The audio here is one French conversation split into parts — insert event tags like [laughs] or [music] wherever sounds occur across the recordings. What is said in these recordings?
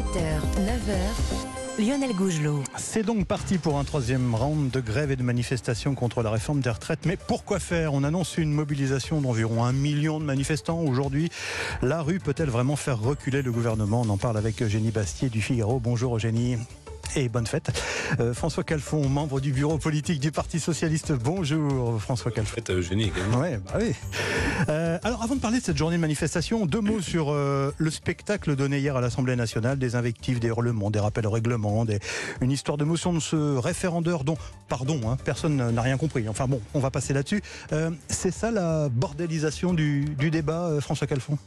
7h, 9h, Lionel Gougelot. C'est donc parti pour un troisième round de grève et de manifestation contre la réforme des retraites. Mais pourquoi faire? On annonce une mobilisation d'environ un million de manifestants aujourd'hui. La rue peut-elle vraiment faire reculer le gouvernement? On en parle avec Eugénie Bastier du Figaro. Bonjour Eugénie et bonne fête. Euh, François Calfon, membre du bureau politique du Parti Socialiste. Bonjour François Calfon. Fête à Eugénie également. Ouais, bah oui. Euh, alors avant de parler de cette journée de manifestation, deux mots sur euh, le spectacle donné hier à l'Assemblée nationale, des invectives, des hurlements, des rappels au règlement, des... une histoire de motion de ce référendeur dont, pardon, hein, personne n'a rien compris. Enfin bon, on va passer là-dessus. C'est ça la bordélisation du, du débat, François Calfon?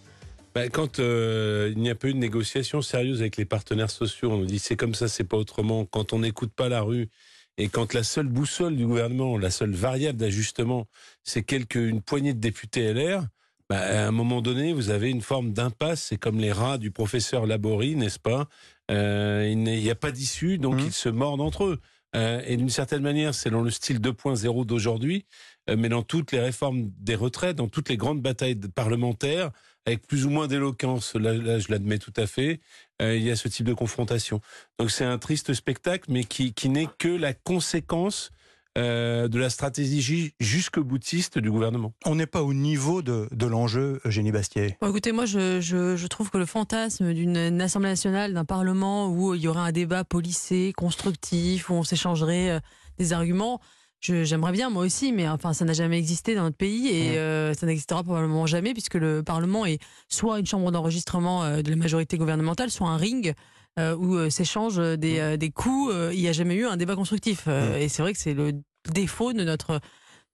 Bah, quand euh, il n'y a pas eu de négociation sérieuse avec les partenaires sociaux, on nous dit c'est comme ça, c'est pas autrement. Quand on n'écoute pas la rue et quand la seule boussole du gouvernement, la seule variable d'ajustement, c'est quelques une poignée de députés LR. Bah, à un moment donné, vous avez une forme d'impasse. C'est comme les rats du professeur Laborie, n'est-ce pas? Euh, Il n'y a pas d'issue, donc Mhm. ils se mordent entre eux. Euh, et d'une certaine manière, dans le style 2.0 d'aujourd'hui, mais dans toutes les réformes des retraites, dans toutes les grandes batailles parlementaires, avec plus ou moins d'éloquence, là, là, je l'admets tout à fait, euh, il y a ce type de confrontation. Donc c'est un triste spectacle, mais qui, qui n'est que la conséquence euh, de la stratégie jusqu'au boutiste du gouvernement. On n'est pas au niveau de, de l'enjeu, Eugénie Bastier. Bon, écoutez, moi, je, je, je trouve que le fantasme d'une une Assemblée nationale, d'un Parlement où il y aurait un débat policé, constructif, où on s'échangerait euh, des arguments, j'aimerais bien, moi aussi, mais enfin, ça n'a jamais existé dans notre pays et euh, ça n'existera probablement jamais, puisque le Parlement est soit une chambre d'enregistrement euh, de la majorité gouvernementale, soit un ring. euh, où s'échangent des, des coups, il n'y a jamais eu un débat constructif. Et c'est vrai que c'est le défaut de notre,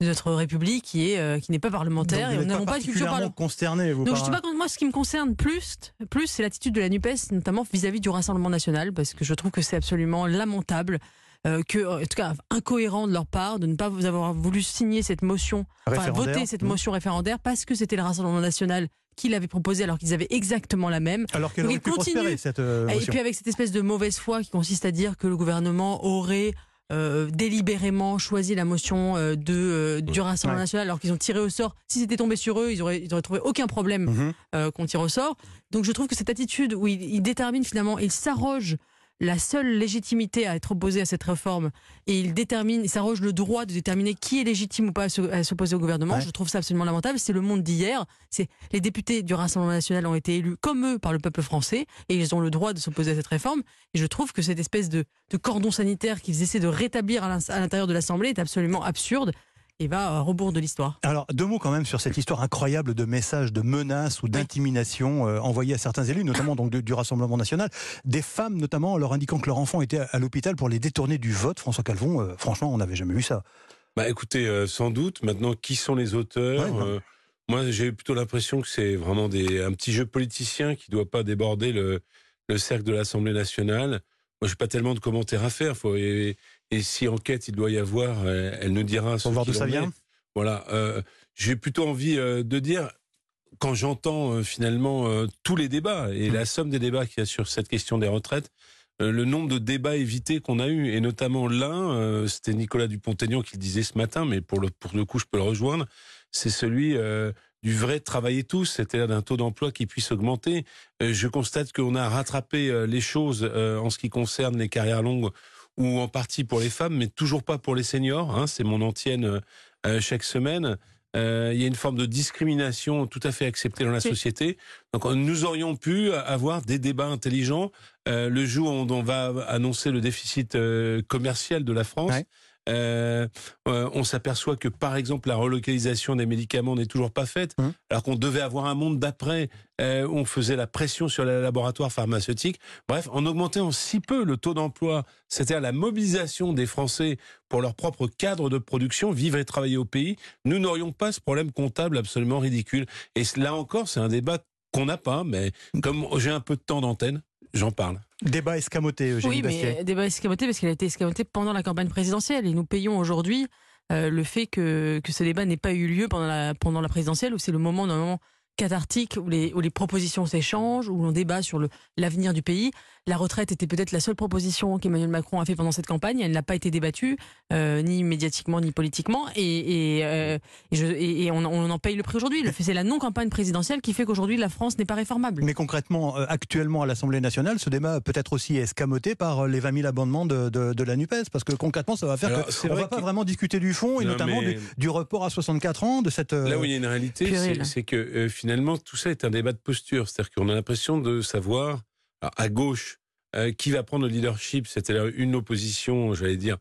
de notre République qui est euh, qui n'est pas parlementaire Donc, et nous n'avons pas de culture particulièrement parlementaire. consterné, vous Donc par je sais pas, moi ce qui me concerne plus, plus c'est l'attitude de la Nupes, notamment vis-à-vis du Rassemblement national, parce que je trouve que c'est absolument lamentable, euh, que en tout cas incohérent de leur part de ne pas vous avoir voulu signer cette motion, enfin voter cette Mmh. motion référendaire parce que c'était le Rassemblement national qui l'avait proposé alors qu'ils avaient exactement la même. Alors qu'elle aurait pu continue. prospérer, cette euh, Et puis avec cette espèce de mauvaise foi qui consiste à dire que le gouvernement aurait euh, délibérément choisi la motion euh, de, euh, du Rassemblement Ouais. national alors qu'ils ont tiré au sort. Si c'était tombé sur eux, ils auraient, ils auraient trouvé aucun problème Mhm. euh, qu'on tire au sort. Donc je trouve que cette attitude où il, il détermine finalement, il s'arroge la seule légitimité à être opposé à cette réforme et il détermine, il s'arroge le droit de déterminer qui est légitime ou pas à se- à s'opposer au gouvernement. Ouais. Je trouve ça absolument lamentable. C'est le monde d'hier. C'est les députés du Rassemblement national ont été élus comme eux par le peuple français et ils ont le droit de s'opposer à cette réforme. Et je trouve que cette espèce de, de cordon sanitaire qu'ils essaient de rétablir à l'intérieur de l'Assemblée est absolument absurde et va à rebours de l'histoire. Alors, deux mots quand même sur cette histoire incroyable de messages de menaces ou d'intimidation euh, envoyés à certains élus, notamment donc du Rassemblement national. Des femmes, notamment, leur indiquant que leur enfant était à, à l'hôpital pour les détourner du vote. François Calvon, euh, franchement, on n'avait jamais vu ça. Bah écoutez, euh, sans doute. Maintenant, qui sont les auteurs Ouais. Euh, Moi, j'ai plutôt l'impression que c'est vraiment des, un petit jeu politicien qui ne doit pas déborder le, le cercle de l'Assemblée nationale. Moi, je n'ai pas tellement de commentaires à faire. Faut, et, si enquête il doit y avoir, euh, elle nous dira. Pour voir d'où ça en vient. Voilà. Euh, j'ai plutôt envie euh, de dire, quand j'entends finalement tous les débats et Mmh. la somme des débats qu'il y a sur cette question des retraites, le nombre de débats évités qu'on a eu, et notamment l'un, c'était Nicolas Dupont-Aignan qui le disait ce matin, mais pour le, pour le coup, je peux le rejoindre, c'est celui euh, du vrai travailler tous, c'est-à-dire d'un taux d'emploi qui puisse augmenter. Je constate qu'on a rattrapé les choses en ce qui concerne les carrières longues ou en partie pour les femmes, mais toujours pas pour les seniors. Hein, c'est mon antienne euh, euh, chaque semaine. Euh, il y a une forme de discrimination tout à fait acceptée dans la société. Donc nous aurions pu avoir des débats intelligents euh, le jour où on, va annoncer le déficit commercial de la France. Ouais. Euh, euh, on s'aperçoit que par exemple la relocalisation des médicaments n'est toujours pas faite, Hum. alors qu'on devait avoir un monde d'après euh, où on faisait la pression sur les laboratoires pharmaceutiques. Bref, en augmentant si peu le taux d'emploi, c'est-à-dire la mobilisation des Français pour leur propre cadre de production, vivre et travailler au pays, nous n'aurions pas ce problème comptable absolument ridicule. Et là encore, c'est un débat qu'on n'a pas, mais comme j'ai un peu de temps d'antenne, j'en parle. Débat escamoté, Eugénie Oui, Bastier. mais débat escamoté parce qu'il a été escamoté pendant la campagne présidentielle et nous payons aujourd'hui euh, le fait que, que ce débat n'ait pas eu lieu pendant la, pendant la présidentielle où c'est le moment normalement cathartique où les, où les propositions s'échangent, où l'on débat sur le- l'avenir du pays. La retraite était peut-être la seule proposition qu'Emmanuel Macron a fait pendant cette campagne. Elle n'a pas été débattue, euh, ni médiatiquement, ni politiquement. Et, et, euh, et je- et- et on, on en paye le prix aujourd'hui. C'est la non-campagne présidentielle qui fait qu'aujourd'hui, la France n'est pas réformable. Mais concrètement, euh, actuellement à l'Assemblée nationale, ce débat peut être aussi escamoté par les 20 000 amendements de, de, de la NUPES, parce que concrètement, ça va faire Alors, que on vrai va pas que- vraiment discuter du fond et Non, notamment mais- du, du report à 64 ans de cette. Là où il y a une réalité, c'est- c'est que euh, finalement tout ça est un débat de posture. C'est-à-dire qu'on a l'impression de savoir à gauche euh, qui va prendre le leadership. C'est-à-dire une opposition, j'allais dire,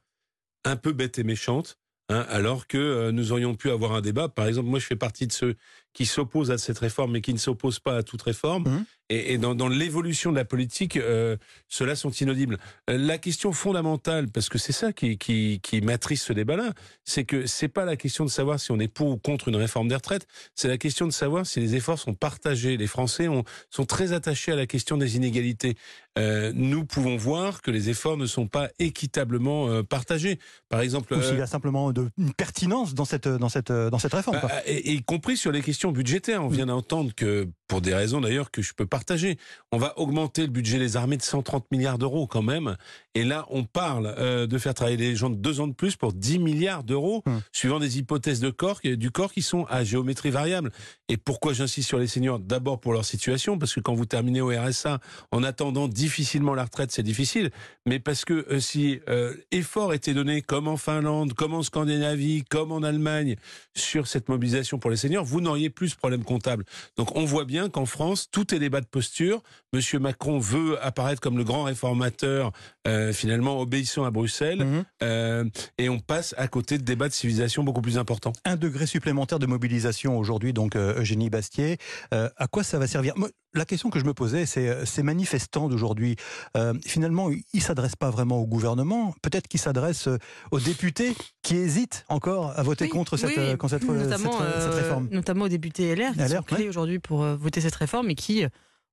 un peu bête et méchante. hein, alors que euh, nous aurions pu avoir un débat. Par exemple, moi, je fais partie de ceux qui s'opposent à cette réforme, mais qui ne s'opposent pas à toute réforme. Mhm. Et, et dans, dans l'évolution de la politique, euh, ceux-là sont inaudibles. Euh, La question fondamentale, parce que c'est ça qui, qui, qui matrice ce débat-là, c'est que c'est pas la question de savoir si on est pour ou contre une réforme des retraites, c'est la question de savoir si les efforts sont partagés. Les Français ont, sont très attachés à la question des inégalités. Euh, nous pouvons voir que les efforts ne sont pas équitablement euh, partagés. Par exemple, ou s'il y a simplement de, une pertinence dans cette, dans cette, dans cette réforme. bah, et y compris sur les questions budgétaires. On vient d'entendre que, pour des raisons d'ailleurs que je peux partager, on va augmenter le budget des armées de 130 milliards d'euros quand même. Et là, on parle euh, de faire travailler les gens de deux ans de plus pour 10 milliards d'euros, Hum. suivant des hypothèses de corps, du corps qui sont à géométrie variable. Et pourquoi j'insiste sur les seniors? D'abord pour leur situation, parce que quand vous terminez au RSA, en attendant difficilement la retraite, c'est difficile. Mais parce que euh, si euh, effort était donné, comme en Finlande, comme en Scandinavie, comme en Allemagne, sur cette mobilisation pour les seniors, vous n'auriez plus ce problème comptable. Donc on voit bien qu'en France, tout est débat de posture. Monsieur Macron veut apparaître comme le grand réformateur, euh, finalement obéissant à Bruxelles, Mhm. euh, et on passe à côté de débats de civilisation beaucoup plus importants. Un degré supplémentaire de mobilisation aujourd'hui, donc euh, Eugénie Bastier. À quoi ça va servir? La question que je me posais, c'est euh, ces manifestants d'aujourd'hui. euh, finalement, ils ne s'adressent pas vraiment au gouvernement. Peut-être qu'ils s'adressent euh, aux députés qui hésitent encore à voter Oui, contre cette, oui, contre cette, notamment, cette- cette euh, réforme. Notamment aux députés LR, qui LR, sont clés ouais. aujourd'hui pour voter cette réforme et qui,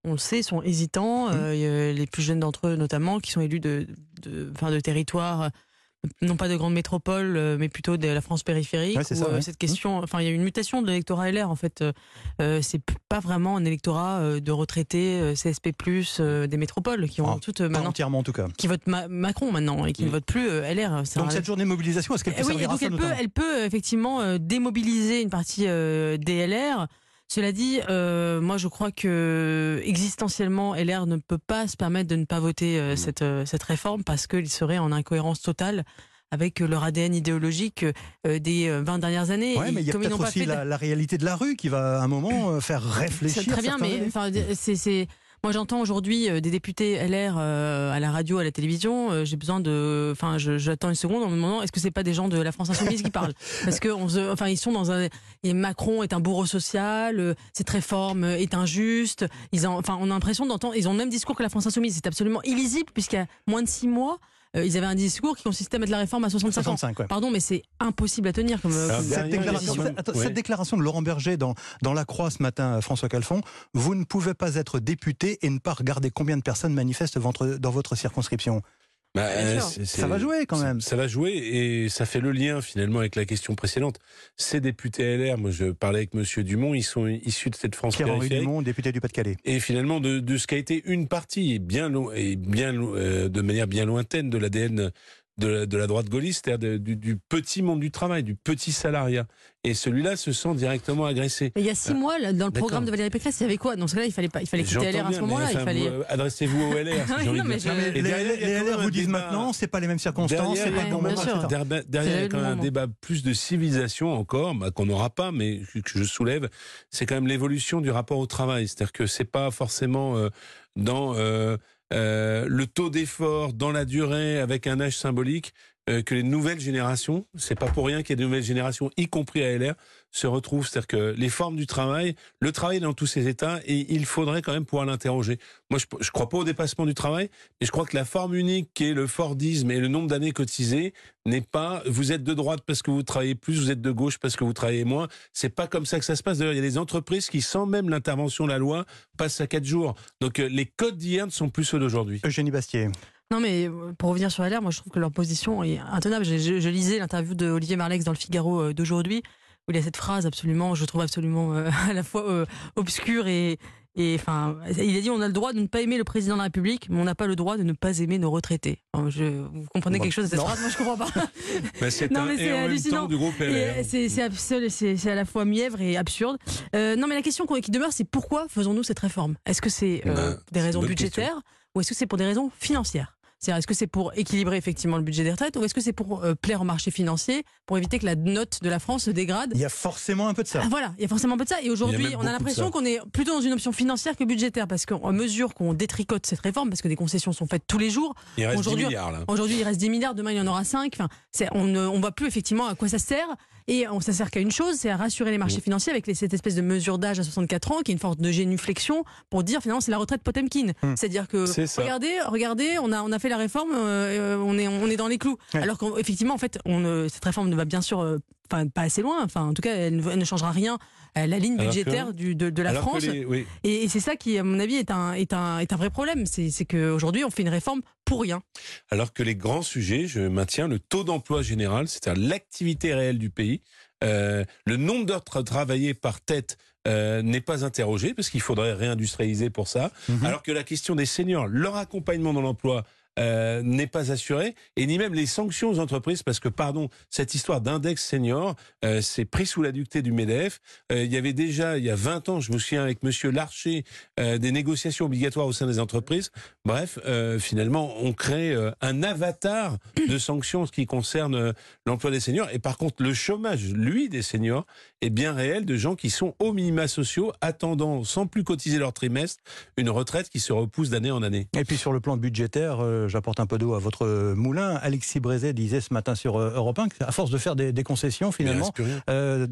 on le sait, sont hésitants. Mmh. Euh, les plus jeunes d'entre eux, notamment, qui sont élus de, de, enfin, de territoires, non pas de grandes métropoles, euh, mais plutôt de la France périphérique. Ouais, c'est où, ça, euh, ouais. Cette question, enfin, il y a une mutation de l'électorat LR, en fait. Euh, c'est pas vraiment un électorat de retraités CSP+, euh, des métropoles, qui ont Ah, toutes maintenant, entièrement en tout cas. qui votent Ma- Macron maintenant et qui ne Mm. votent plus LR. Donc un- cette journée de mobilisation, est-ce qu'elle peut eh oui, servir à donc ça elle peut, elle peut effectivement démobiliser une partie des LR. Cela dit, euh, moi je crois que existentiellement, LR ne peut pas se permettre de ne pas voter euh, Mm. cette, euh, cette réforme parce qu'ils seraient en incohérence totale avec leur ADN idéologique des euh, 20 dernières années. Ouais, mais il y a peut-être aussi de- la, la réalité de la rue qui va à un moment faire réfléchir. très bien, mais enfin, c'est- moi j'entends aujourd'hui euh, des députés LR euh, à la radio, à la télévision. euh, j'ai besoin de, enfin, j'attends une seconde en me demandant est-ce que c'est pas des gens de la France insoumise qui parlent [laughs] Parce que on se, enfin, ils sont dans un. Et Macron est un bourreau social. cette réforme est injuste. Ils ont, enfin, on a l'impression d'entendre. Ils ont le même discours que la France insoumise. C'est absolument illisible puisqu'il y a moins de six mois. Euh, ils avaient un discours qui consistait à mettre la réforme à 65 ans. 65, ouais. Pardon, mais c'est impossible à tenir comme. Alors, comme- Cette déclaration, cette- attends, Ouais. cette déclaration de Laurent Berger dans, dans La Croix ce matin, François Calfon, vous ne pouvez pas être député et ne pas regarder combien de personnes manifestent votre- dans votre circonscription. Bah, euh, Ça va jouer quand même. Ça va jouer et ça fait le lien finalement avec la question précédente. Ces députés LR, moi je parlais avec Monsieur Dumont, ils sont issus de cette France Pierre-Henri périphérique. Dumont, député du Pas-de-Calais. et finalement de, de ce qu'a été une partie bien et bien euh, de manière bien lointaine de l'ADN de la, de la droite gaulliste, c'est-à-dire de- du, du petit monde du travail, du petit salariat. Et celui-là se sent directement agressé. Mais il y a six Ah, mois, là, dans le programme de Valérie Pécresse, il y avait quoi? Dans ce cas-là, il fallait pas, il fallait quitter LR à ce moment-là. enfin, il fallait. vous, euh, Adressez-vous au LR. [laughs] Non, mais je- Et les, derrière, LR vous disent débat. maintenant, c'est pas les mêmes circonstances, Derrière, pas etc. Derrière, il y a quand même un débat plus de civilisation encore, bah, qu'on n'aura pas, mais que je soulève, c'est quand même l'évolution du rapport au travail. C'est-à-dire que c'est pas forcément euh, dans euh, euh, le taux d'effort, dans la durée, avec un âge symbolique, euh, que les nouvelles générations, c'est pas pour rien qu'il y a de nouvelles générations, y compris à LR, se retrouvent. C'est-à-dire que les formes du travail, le travail est dans tous ses états, et il faudrait quand même pouvoir l'interroger. Moi, je, je crois pas au dépassement du travail, mais je crois que la forme unique qui est le Fordisme et le nombre d'années cotisées n'est pas vous êtes de droite parce que vous travaillez plus, vous êtes de gauche parce que vous travaillez moins. C'est pas comme ça que ça se passe. D'ailleurs, il y a des entreprises qui, sans même l'intervention de la loi, passent à quatre jours. Donc euh, les codes d'hier ne sont plus ceux d'aujourd'hui. Eugénie Bastier. Non, mais euh, pour revenir sur LR, moi je trouve que leur position est intenable. Je, je- je lisais l'interview de Olivier Marlex dans le Figaro euh, d'aujourd'hui, où il y a cette phrase absolument, je trouve absolument euh, [laughs] à la fois euh, obscure et, et enfin, il a dit on a le droit de ne pas aimer le président de la République, mais on n'a pas le droit de ne pas aimer nos retraités. Je, vous comprenez quelque chose de cette Non. phrase Moi, je comprends pas. [laughs] Bah, c'est Non, mais hallucinant. euh. C'est à la fois mièvre et absurde. Euh, non, mais la question qui demeure, c'est pourquoi faisons-nous cette réforme? Est-ce que c'est euh, Bah, des raisons budgétaires ou est-ce que c'est pour des raisons financières? C'est-à-dire, est-ce que c'est pour équilibrer effectivement le budget des retraites ou est-ce que c'est pour euh, plaire au marché financier, pour éviter que la note de la France se dégrade Il y a forcément un peu de ça. ah, voilà, il y a forcément un peu de ça. Et aujourd'hui, on a l'impression qu'on est plutôt dans une option financière que budgétaire, parce qu'en mesure qu'on détricote cette réforme, parce que des concessions sont faites tous les jours, Il reste 10 aujourd'hui- milliards là. Aujourd'hui, il reste 10 milliards, demain il y en aura 5. Enfin, c'est- on ne on voit plus effectivement à quoi ça sert. Et on, ça sert qu'à une chose, c'est à rassurer les marchés financiers avec les- cette espèce de mesure d'âge à 64 ans, qui est une forme de génuflexion pour dire finalement c'est la retraite Potemkin. Hmm. C'est-à-dire que regardez, regardez, on a on a fait la réforme, euh, euh, on est on est dans les clous. Ouais. Alors qu'effectivement en fait, on cette réforme ne va bien sûr euh, pas assez loin. Enfin, en tout cas, elle ne, elle ne changera rien la ligne que- budgétaire du, de, de la France. les- oui. Et, et c'est ça qui, à mon avis, est un, est un, est un vrai problème. C'est qu'aujourd'hui, on fait une réforme pour rien. Alors que les grands sujets, je maintiens le taux d'emploi général, c'est-à-dire l'activité réelle du pays, euh, le nombre d'heures tra- travaillées par tête euh, n'est pas interrogé parce qu'il faudrait réindustrialiser pour ça. Mhm. Alors que la question des seniors, leur accompagnement dans l'emploi euh, n'est pas assuré et ni même les sanctions aux entreprises parce que pardon cette histoire d'index senior euh, c'est pris sous la dictée du Medef. Euh, il y avait déjà il y a 20 ans je me souviens avec monsieur Larcher euh, des négociations obligatoires au sein des entreprises. Bref finalement on crée un avatar de sanctions en ce qui concerne l'emploi des seniors. Et par contre le chômage lui des seniors est bien réel de gens qui sont aux minima sociaux attendant sans plus cotiser leur trimestre une retraite qui se repousse d'année en année. Et puis sur le plan budgétaire, j'apporte un peu d'eau à votre moulin. Alexis Brézet disait ce matin sur euh, Europe 1 qu'à force de faire des, des concessions, finalement, euh,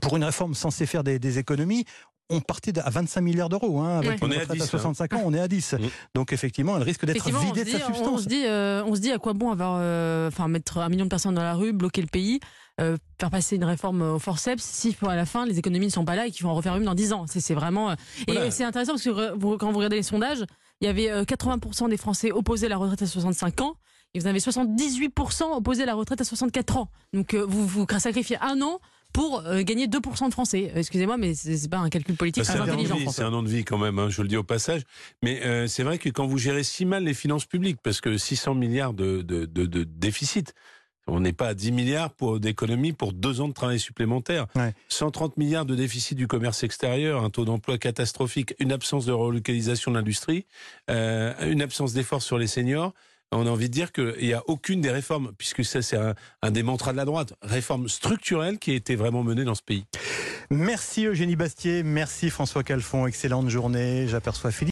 pour une réforme censée faire des, des économies, on partait à 25 milliards d'euros. Hein, avec Ouais. une On est à retraite 10, à 65 ans, on est à 10. Mm. Donc effectivement, elle risque d'être on vidée de dit, sa on, on substance. se dit, euh, on se dit à quoi bon avoir, euh, enfin mettre un million de personnes dans la rue, bloquer le pays, euh, faire passer une réforme au forceps, si à la fin les économies ne sont pas là et qu'il faut en refaire une dans 10 ans. C'est vraiment. Voilà. Et c'est intéressant parce que quand vous regardez les sondages, il y avait euh, 80% des Français opposés à la retraite à 65 ans. Et vous avez 78% opposés à la retraite à 64 ans. Donc euh, vous vous sacrifiez un an pour euh, gagner 2% de Français. Euh, Excusez-moi, mais c'est c'est pas un calcul politique Bah, très c'est un, an de intelligent. vie, c'est un an de vie quand même, hein, je le dis au passage. Mais euh, c'est vrai que quand vous gérez si mal les finances publiques, parce que 600 milliards de, de, de, de déficit, on n'est pas à 10 milliards pour d'économie pour deux ans de travail supplémentaire. Ouais. 130 milliards de déficit du commerce extérieur, un taux d'emploi catastrophique, une absence de relocalisation de l'industrie, euh, une absence d'efforts sur les seniors. On a envie de dire qu'il n'y a aucune des réformes, puisque ça c'est un, un des mantras de la droite, réforme structurelle qui a été vraiment menée dans ce pays. Merci Eugénie Bastier, merci François Calfon, excellente journée. J'aperçois Philippe.